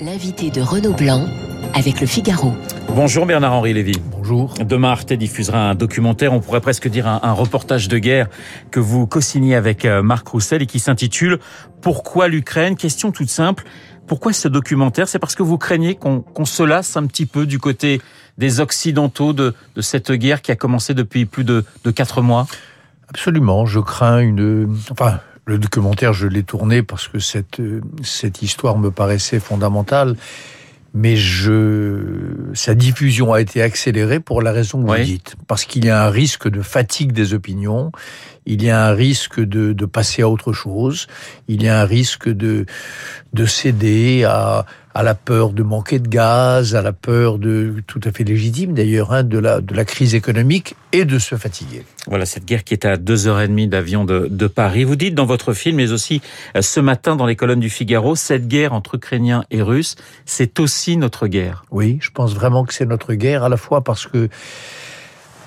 L'invité de Renaud Blanc avec le Figaro. Bonjour Bernard-Henri Lévy. Bonjour. Demain, Arte diffusera un documentaire, on pourrait presque dire un, un reportage de guerre que vous co-signez avec euh, Marc Roussel et qui s'intitule Pourquoi l'Ukraine? Question toute simple. Pourquoi ce documentaire? C'est parce que vous craignez qu'on se lasse un petit peu du côté des Occidentaux de, de cette guerre qui a commencé depuis plus de, de quatre mois? Absolument. Je crains une. Enfin, le documentaire, je l'ai tourné parce que cette, cette histoire me paraissait fondamentale. Mais je, sa diffusion a été accélérée pour la raison que Oui. vous dites. Parce qu'il y a un risque de fatigue des opinions. Il y a un risque de, de passer à autre chose. Il y a un risque de, de céder à, à la peur de manquer de gaz, à la peur de, tout à fait légitime d'ailleurs, hein, de la, de la crise économique et de se fatiguer. Voilà, cette guerre qui est à deux heures et demie d'avion de, de Paris. Vous dites dans votre film, mais aussi euh, ce matin dans les colonnes du Figaro, cette guerre entre Ukrainiens et Russes, c'est aussi notre guerre. Oui, je pense vraiment que c'est notre guerre, à la fois parce que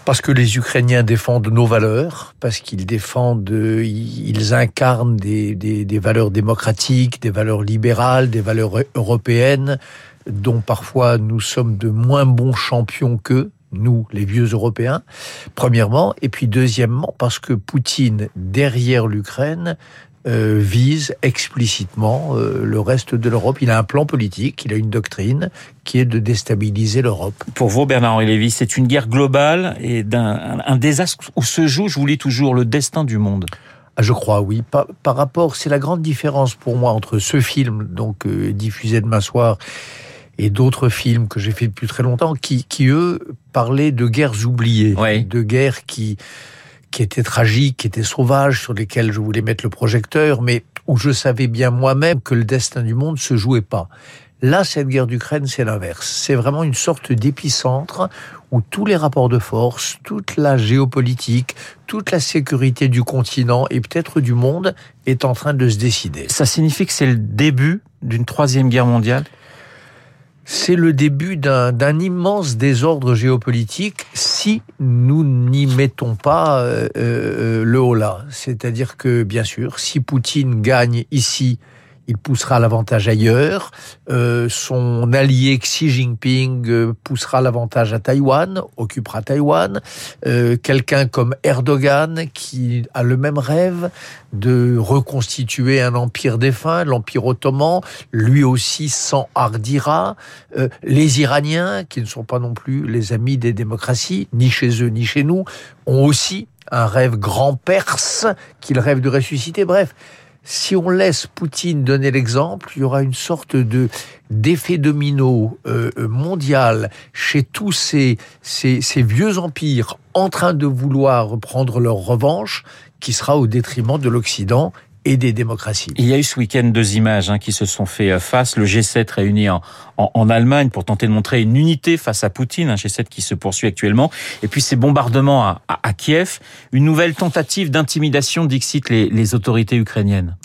parce que les Ukrainiens défendent nos valeurs, parce qu'ils défendent, ils incarnent des valeurs démocratiques, des valeurs libérales, des valeurs européennes, dont parfois nous sommes de moins bons champions qu'eux, nous, les vieux Européens, premièrement, et puis deuxièmement, parce que Poutine, derrière l'Ukraine, euh, vise explicitement euh, le reste de l'Europe. Il a un plan politique, il a une doctrine qui est de déstabiliser l'Europe. Pour vous, Bernard-Henri Lévy, c'est une guerre globale et d'un un, désastre où se joue, je vous lis toujours, le destin du monde. Ah, je crois, oui. Par, par rapport, c'est la grande différence pour moi entre ce film, donc euh, diffusé demain soir, et d'autres films que j'ai fait depuis très longtemps, qui, qui eux parlaient de guerres oubliées, Oui. de guerres qui qui étaient tragiques, qui étaient sauvages, sur lesquelles je voulais mettre le projecteur, mais où je savais bien moi-même que le destin du monde se jouait pas. Là, cette guerre d'Ukraine, c'est l'inverse. C'est vraiment une sorte d'épicentre où tous les rapports de force, toute la géopolitique, toute la sécurité du continent et peut-être du monde est en train de se décider. Ça signifie que c'est le début d'une troisième guerre mondiale? C'est le début d'un immense désordre géopolitique si nous n'y mettons pas euh, euh, le haut là. C'est-à-dire que, bien sûr, si Poutine gagne ici, il poussera l'avantage ailleurs. Euh, son allié Xi Jinping euh, poussera l'avantage à Taïwan, occupera Taïwan. Euh, Quelqu'un comme Erdogan qui a le même rêve de reconstituer un empire défunt, l'empire ottoman, lui aussi s'enhardira. Euh, les Iraniens, qui ne sont pas non plus les amis des démocraties, ni chez eux ni chez nous, ont aussi un rêve grand perse qu'ils rêvent de ressusciter. Bref, si on laisse Poutine donner l'exemple, il y aura une sorte de d'effet domino euh, mondial chez tous ces, ces, ces vieux empires en train de vouloir prendre leur revanche, qui sera au détriment de l'Occident et des démocraties. Il y a eu ce week-end deux images hein, qui se sont fait euh, face. Le G7 réuni en, en, en, Allemagne pour tenter de montrer une unité face à Poutine, un G7 qui se poursuit actuellement. Et puis ces bombardements à, à, à Kiev, une nouvelle tentative d'intimidation, dixit les, les autorités ukrainiennes.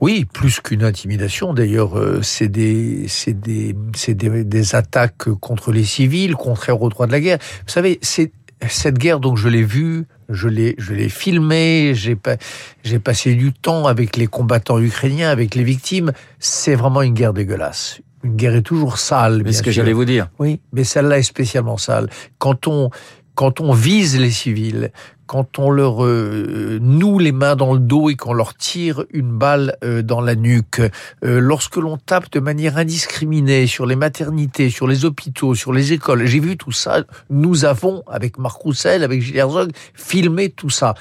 Oui, plus qu'une intimidation. D'ailleurs, euh, c'est des, c'est des, c'est des, des, attaques contre les civils, contraires aux droits de la guerre. Vous savez, c'est cette guerre. Donc, je l'ai vue, je l'ai, je l'ai filmée. J'ai pas, j'ai passé du temps avec les combattants ukrainiens, avec les victimes. C'est vraiment une guerre dégueulasse. Une guerre est toujours sale. C'est ce que j'allais vous dire. Oui, mais celle-là est spécialement sale. Quand on, quand on vise les civils, quand on leur euh, noue les mains dans le dos et qu'on leur tire une balle euh, dans la nuque, euh, lorsque l'on tape de manière indiscriminée sur les maternités, sur les hôpitaux, sur les écoles, j'ai vu tout ça. Nous avons, avec Marc Roussel, avec Gilles Herzog, filmé tout ça.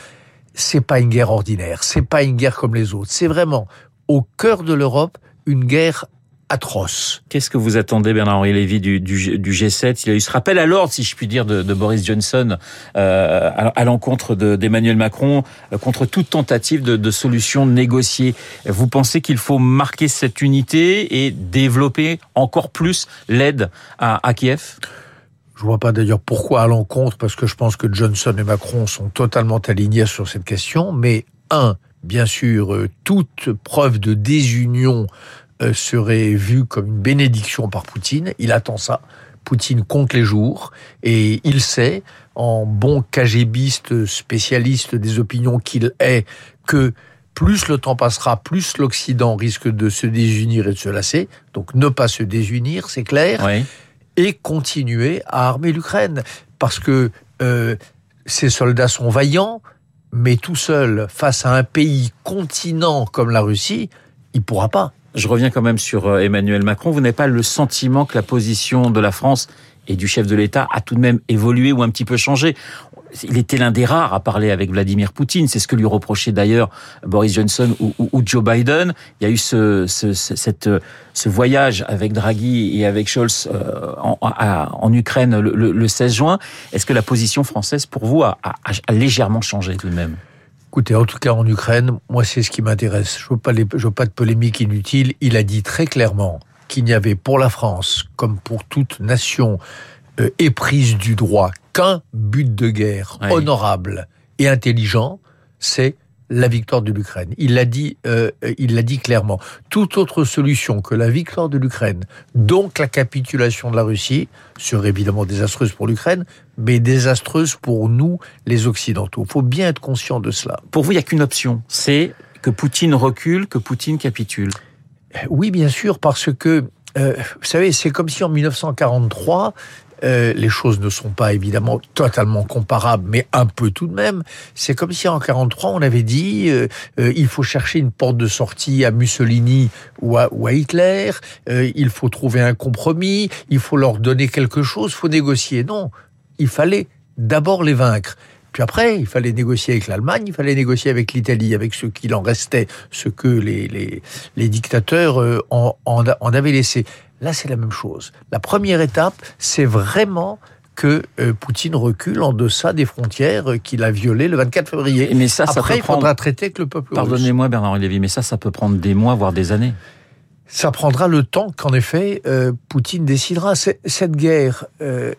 C'est pas une guerre ordinaire, c'est pas une guerre comme les autres. C'est vraiment au cœur de l'Europe une guerre atroce. Qu'est-ce que vous attendez, Bernard-Henri Lévy, du, du, du, G7 Il a eu ce rappel à l'ordre, si je puis dire, de, de Boris Johnson euh, à, à l'encontre d'Emmanuel Macron, euh, contre toute tentative de, de solution négociée. Vous pensez qu'il faut marquer cette unité et développer encore plus l'aide à, à Kiev? Je vois pas d'ailleurs pourquoi à l'encontre, parce que je pense que Johnson et Macron sont totalement alignés sur cette question. Mais un, bien sûr, euh, toute preuve de désunion serait vue comme une bénédiction par Poutine. Il attend ça. Poutine compte les jours et il sait, en bon KGBiste spécialiste des opinions qu'il est, que plus le temps passera, plus l'Occident risque de se désunir et de se lasser. Donc ne pas se désunir, c'est clair. Et continuer à armer l'Ukraine. Parce que euh, ces soldats sont vaillants, mais tout seul, face à un pays continent comme la Russie, il pourra pas. Je reviens quand même sur euh, Emmanuel Macron. Vous n'avez pas le sentiment que la position de la France et du chef de l'État a tout de même évolué ou un petit peu changé? Il était l'un des rares à parler avec Vladimir Poutine. C'est ce que lui reprochait d'ailleurs Boris Johnson ou, Joe Biden. Il y a eu ce, ce voyage avec Draghi et avec Scholz euh, en, Ukraine le, 16 juin. Est-ce que la position française, pour vous, a, légèrement changé tout de même? Écoutez, en tout cas en Ukraine, moi c'est ce qui m'intéresse. Je veux pas je veux pas de polémique inutile. Il a dit très clairement qu'il n'y avait pour la France, comme pour toute nation euh, éprise du droit, qu'un but de guerre honorable et intelligent, c'est la victoire de l'Ukraine. Il l'a dit, euh, il l'a dit clairement. Toute autre solution que la victoire de l'Ukraine, donc la capitulation de la Russie, serait évidemment désastreuse pour l'Ukraine, mais désastreuse pour nous, les Occidentaux. Il faut bien être conscient de cela. Pour vous, il n'y a qu'une option, c'est que Poutine recule, que Poutine capitule. Oui, bien sûr, parce que euh, vous savez, c'est comme si en 1943, euh, les choses ne sont pas évidemment totalement comparables, mais un peu tout de même. C'est comme si en 43 on avait dit euh, euh, il faut chercher une porte de sortie à Mussolini ou à, ou à Hitler, il faut trouver un compromis, il faut leur donner quelque chose, il faut négocier. Non, il fallait d'abord les vaincre. Puis après, il fallait négocier avec l'Allemagne, il fallait négocier avec l'Italie, avec ce qu'il en restait, ce que les, les, les dictateurs en, en, en avaient laissé. Là, c'est la même chose. La première étape, c'est vraiment que euh, Poutine recule en deçà des frontières qu'il a violées le 24 février. Mais ça, Après, il faudra traiter avec le peuple Pardonnez-moi, Bernard Lévy, mais ça, ça peut prendre des mois, voire des années. Ça prendra le temps qu'en effet euh, Poutine décidera. Cette guerre, euh,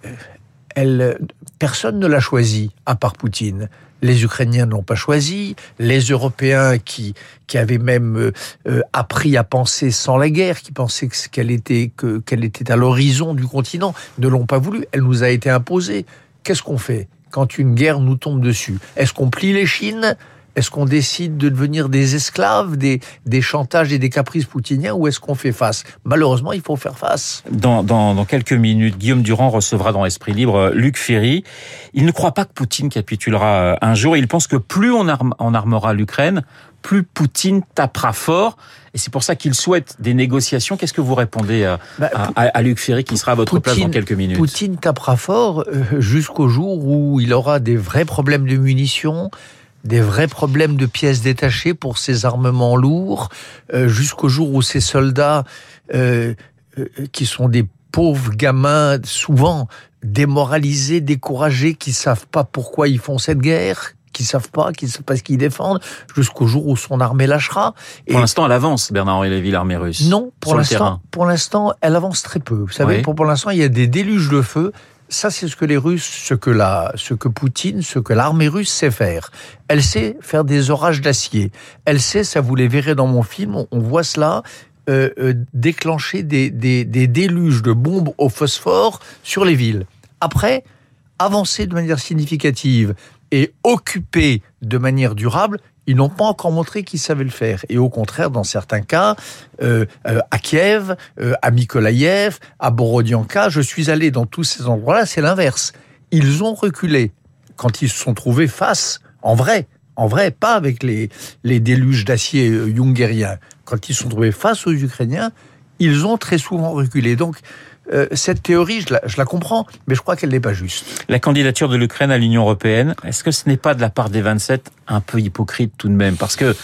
elle, personne ne l'a choisie à part Poutine. Les Ukrainiens n'ont pas choisi, les Européens qui, qui avaient même euh, euh, appris à penser sans la guerre, qui pensaient qu'elle était, qu'elle était à l'horizon du continent, ne l'ont pas voulu. Elle nous a été imposée. Qu'est-ce qu'on fait? Quand une guerre nous tombe dessus Est-ce qu'on plie les chines? Est-ce qu'on décide de devenir des esclaves des, des chantages et des caprices poutiniens ou est-ce qu'on fait face? Malheureusement, il faut faire face. Dans, dans, dans, quelques minutes, Guillaume Durand recevra dans Esprit Libre euh, Luc Ferry. Il ne croit pas que Poutine capitulera euh, un jour. Il pense que plus on, on armera l'Ukraine, plus Poutine tapera fort. Et c'est pour ça qu'il souhaite des négociations. Qu'est-ce que vous répondez à, bah, à, Luc Ferry qui sera à votre place dans quelques minutes? Poutine tapera fort euh, jusqu'au jour où il aura des vrais problèmes de munitions, des vrais problèmes de pièces détachées pour ces armements lourds, euh, jusqu'au jour où ces soldats, euh, euh, qui sont des pauvres gamins, souvent démoralisés, découragés, qui savent pas pourquoi ils font cette guerre, qui savent pas, qui savent pas ce qu'ils défendent, jusqu'au jour où son armée lâchera. Et pour l'instant, elle avance, Bernard-Henri Lévy, l'armée russe. Non, pour l'instant, pour l'instant, elle avance très peu. Vous savez, pour, pour l'instant, il y a des déluges de feu ça, c'est ce que les Russes, ce que la, ce que Poutine, ce que l'armée russe sait faire. Elle sait faire des orages d'acier. Elle sait, ça vous les verrez dans mon film, on, voit cela, euh, euh, déclencher des, des, des, déluges de bombes au phosphore sur les villes. Après, avancer de manière significative et occuper de manière durable, ils n'ont pas encore montré qu'ils savaient le faire. Et au contraire, dans certains cas, euh, euh, à Kiev, euh, à Mykolaïev, à Borodianka, je suis allé dans tous ces endroits-là, c'est l'inverse. Ils ont reculé quand ils se sont trouvés face, en vrai, en vrai, pas avec les, les déluges d'acier jungériens. Quand ils se sont trouvés face aux Ukrainiens, ils ont très souvent reculé. Donc, euh, cette théorie, je la, je la, comprends, mais je crois qu'elle n'est pas juste. La candidature de l'Ukraine à l'Union européenne, est-ce que ce n'est pas de la part des 27 un peu hypocrite tout de même? Parce que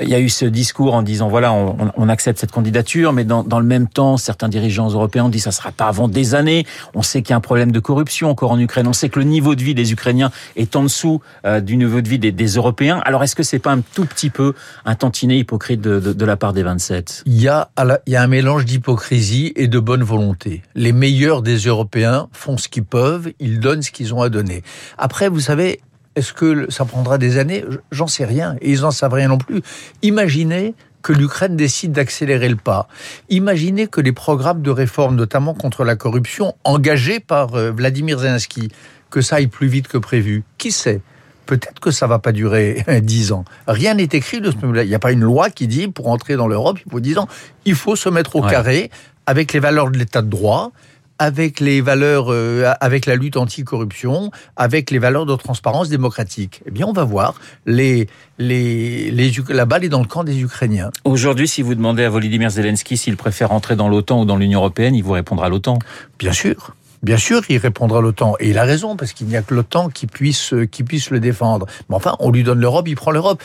il y a eu ce discours en disant voilà, on, accepte cette candidature, mais dans, le même temps, certains dirigeants européens ont dit ça sera pas avant des années. On sait qu'il y a un problème de corruption encore en Ukraine. On sait que le niveau de vie des Ukrainiens est en dessous euh, du niveau de vie des, Européens. Alors est-ce que c'est pas un tout petit peu un tantinet hypocrite de, de, de la part des 27 Il y a il y a un mélange d'hypocrisie et de bonne volonté. Les meilleurs des Européens font ce qu'ils peuvent, ils donnent ce qu'ils ont à donner. Après, vous savez, est-ce que ça prendra des années? J'en sais rien. Et ils n'en savent rien non plus. Imaginez que l'Ukraine décide d'accélérer le pas. Imaginez que les programmes de réforme, notamment contre la corruption, engagés par euh, Vladimir Zelensky, que ça aille plus vite que prévu. Qui sait? Peut-être que ça va pas durer dix ans. Rien n'est écrit de ce Il n'y a pas une loi qui dit pour entrer dans l'Europe, il faut dix ans. Il faut se mettre au carré avec les valeurs de l'état de droit, avec les valeurs, euh, avec la lutte anticorruption, avec les valeurs de transparence démocratique. Eh bien, on va voir. Les, les, les, la balle est dans le camp des Ukrainiens. Aujourd'hui, si vous demandez à Volodymyr Zelensky s'il préfère entrer dans l'OTAN ou dans l'Union européenne, il vous répondra l'OTAN. Bien sûr. Bien sûr, il répondra l'OTAN. Et il a raison, parce qu'il n'y a que l'OTAN qui puisse, qui puisse le défendre. Mais enfin, on lui donne l'Europe, il prend l'Europe.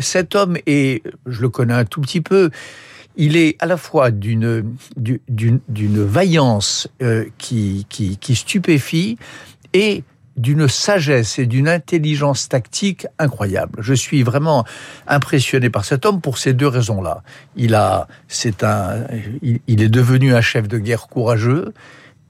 Cet homme est, je le connais un tout petit peu, il est à la fois d'une d'une vaillance euh, qui, qui, stupéfie et d'une sagesse et d'une intelligence tactique incroyable. Je suis vraiment impressionné par cet homme pour ces deux raisons-là. Il a, c'est un, il, est devenu un chef de guerre courageux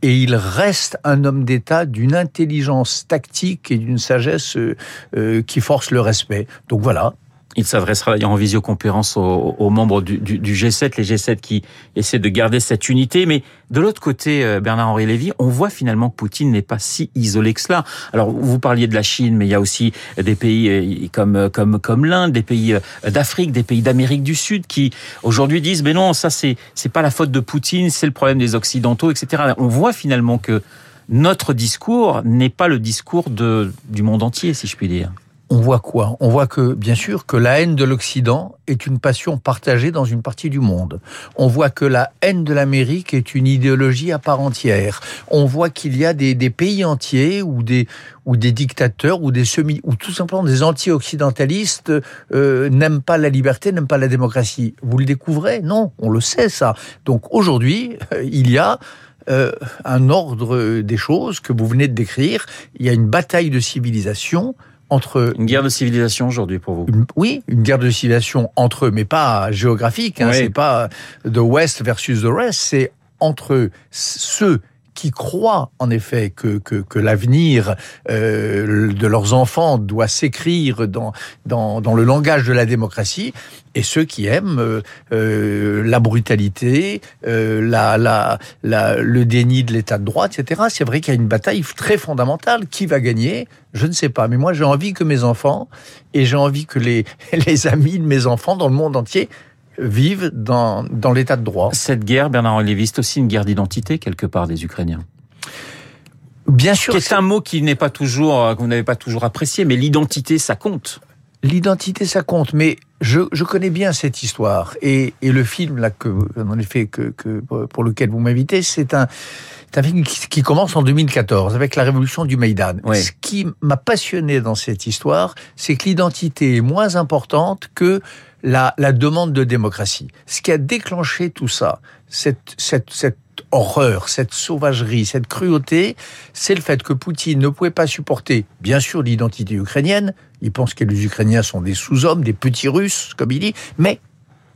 et il reste un homme d'État d'une intelligence tactique et d'une sagesse euh, euh, qui force le respect. Donc voilà, il s'adressera en visioconférence aux, membres du, G7, les G7 qui essaient de garder cette unité. Mais de l'autre côté, euh, Bernard-Henri Lévy, on voit finalement que Poutine n'est pas si isolé que cela. Alors, vous parliez de la Chine, mais il y a aussi des pays euh, comme euh, comme comme l'Inde, des pays d'Afrique, des pays d'Amérique du Sud qui aujourd'hui disent, mais non, ça c'est c'est pas la faute de Poutine, c'est le problème des Occidentaux, etc. On voit finalement que notre discours n'est pas le discours de, du monde entier, si je puis dire on voit quoi? On voit que, bien sûr, que la haine de l'Occident est une passion partagée dans une partie du monde. On voit que la haine de l'Amérique est une idéologie à part entière. On voit qu'il y a des, pays entiers ou des, ou des dictateurs ou des semi ou tout simplement des anti-occidentalistes euh, n'aiment pas la liberté, n'aiment pas la démocratie. Vous le découvrez? Non, on le sait ça. Donc aujourd'hui, euh, il y a euh, un ordre des choses que vous venez de décrire. Il y a une bataille de civilisation entre une guerre de civilisation aujourd'hui pour vous? oui, une guerre de civilisation entre eux, mais pas géographique. Hein, C'est pas the West versus the rest. C'est entre ceux qui croient en effet que, que, que l'avenir euh, de leurs enfants doit s'écrire dans, dans, dans, le langage de la démocratie, et ceux qui aiment euh, euh la brutalité, euh, la, la, la, le déni de l'état de droit, etc. C'est vrai qu'il y a une bataille très fondamentale. Qui va gagner? Je ne sais pas. Mais moi, j'ai envie que mes enfants, et j'ai envie que les, les amis de mes enfants dans le monde entier vivent dans, dans l'état de droit. Cette guerre, Bernard Lévy, c'est aussi une guerre d'identité quelque part des Ukrainiens. Bien sûr. C'est un mot qui n'est pas toujours, que vous n'avez pas toujours apprécié, mais l'identité, ça compte. L'identité, ça compte, mais je, je, connais bien cette histoire et, et le film là que, en effet, que, que pour lequel vous m'invitez, c'est un, un film qui, commence en 2014 avec la révolution du Maïdan. Ce qui m'a passionné dans cette histoire, c'est que l'identité est moins importante que la, la, demande de démocratie. Ce qui a déclenché tout ça, cette, cette, cette horreur, cette sauvagerie, cette cruauté, c'est le fait que Poutine ne pouvait pas supporter, bien sûr, l'identité ukrainienne. Il pense que les Ukrainiens sont des sous-hommes, des petits Russes, comme il dit, mais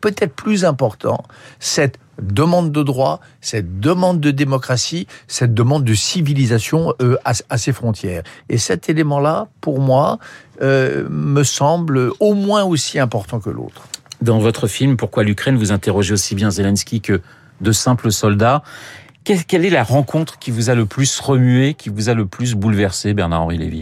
peut-être plus important, cette demande de droit, cette demande de démocratie, cette demande de civilisation euh, à, ses frontières. Et cet élément-là, pour moi, euh, me semble au moins aussi important que l'autre. Dans votre film, Pourquoi l'Ukraine, vous interrogez aussi bien Zelensky que de simples soldats. Quelle est la rencontre qui vous a le plus remué, qui vous a le plus bouleversé, Bernard-Henri Lévy?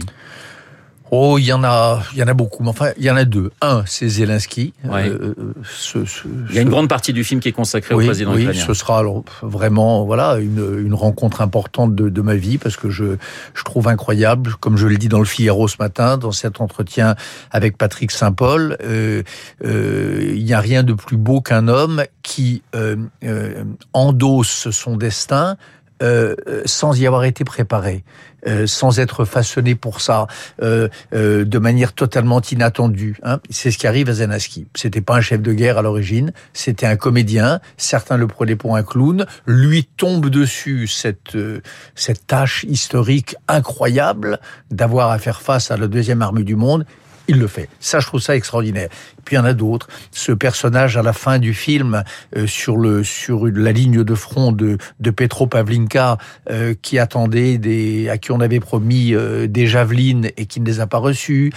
Oh, il y en a, il y en a beaucoup. Mais enfin, il y en a deux. Un, c'est Zelensky. Euh, ce, ce, il y a une grande partie du film qui est consacrée au président oui, ukrainien. ce sera alors vraiment, voilà, une, une rencontre importante de, de, ma vie parce que je, je trouve incroyable, comme je l'ai dit dans le Figaro ce matin, dans cet entretien avec Patrick Saint-Paul, euh, euh, il n'y a rien de plus beau qu'un homme qui euh, euh endosse son destin euh, sans y avoir été préparé, euh, sans être façonné pour ça, euh, euh, de manière totalement inattendue. Hein. C'est ce qui arrive à Zelensky. C'était pas un chef de guerre à l'origine, c'était un comédien. Certains le prenaient pour un clown. Lui tombe dessus cette euh, cette tâche historique incroyable d'avoir à faire face à la deuxième armée du monde il le fait. Ça, je trouve ça extraordinaire. Puis il y en a d'autres. Ce personnage à la fin du film euh, sur le sur la ligne de front de de Petro Pavlinka euh, qui attendait des à qui on avait promis euh, des javelines et qui ne les a pas reçues,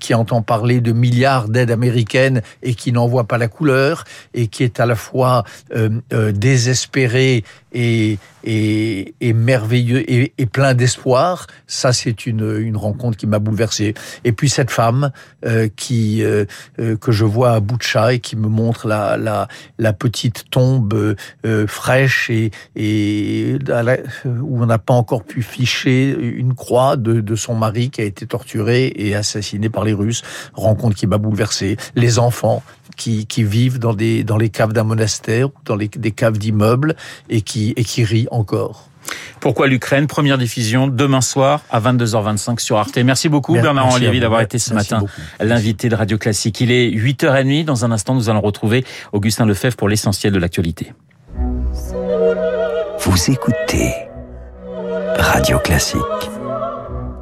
qui entend parler de milliards d'aides américaines et qui n'en voit pas la couleur et qui est à la fois désespéré et, et, et merveilleux et, et plein d'espoir. Ça, c'est une, une rencontre qui m'a bouleversé. Et puis cette femme euh, qui euh, euh que je vois à Boucha et qui me montre la, la, la petite tombe euh, fraîche et, et la, où on n'a pas encore pu ficher une croix de, de son mari qui a été torturé et assassiné par les Russes. Rencontre qui m'a bouleversé. Les enfants qui, qui vivent dans, des, dans les caves d'un monastère, dans les, des caves d'immeubles et qui et qui rit encore. Pourquoi l'Ukraine? Première diffusion demain soir à 22h25 sur Arte. Merci beaucoup Bernard Olivier d'avoir été ce matin l'invité de Radio Classique. Il est 8h30. Dans un instant, nous allons retrouver Augustin Lefebvre pour l'essentiel de l'actualité. Vous écoutez Radio Classique.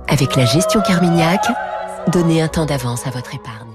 Avec la gestion Carmignac, donnez un temps d'avance à votre épargne.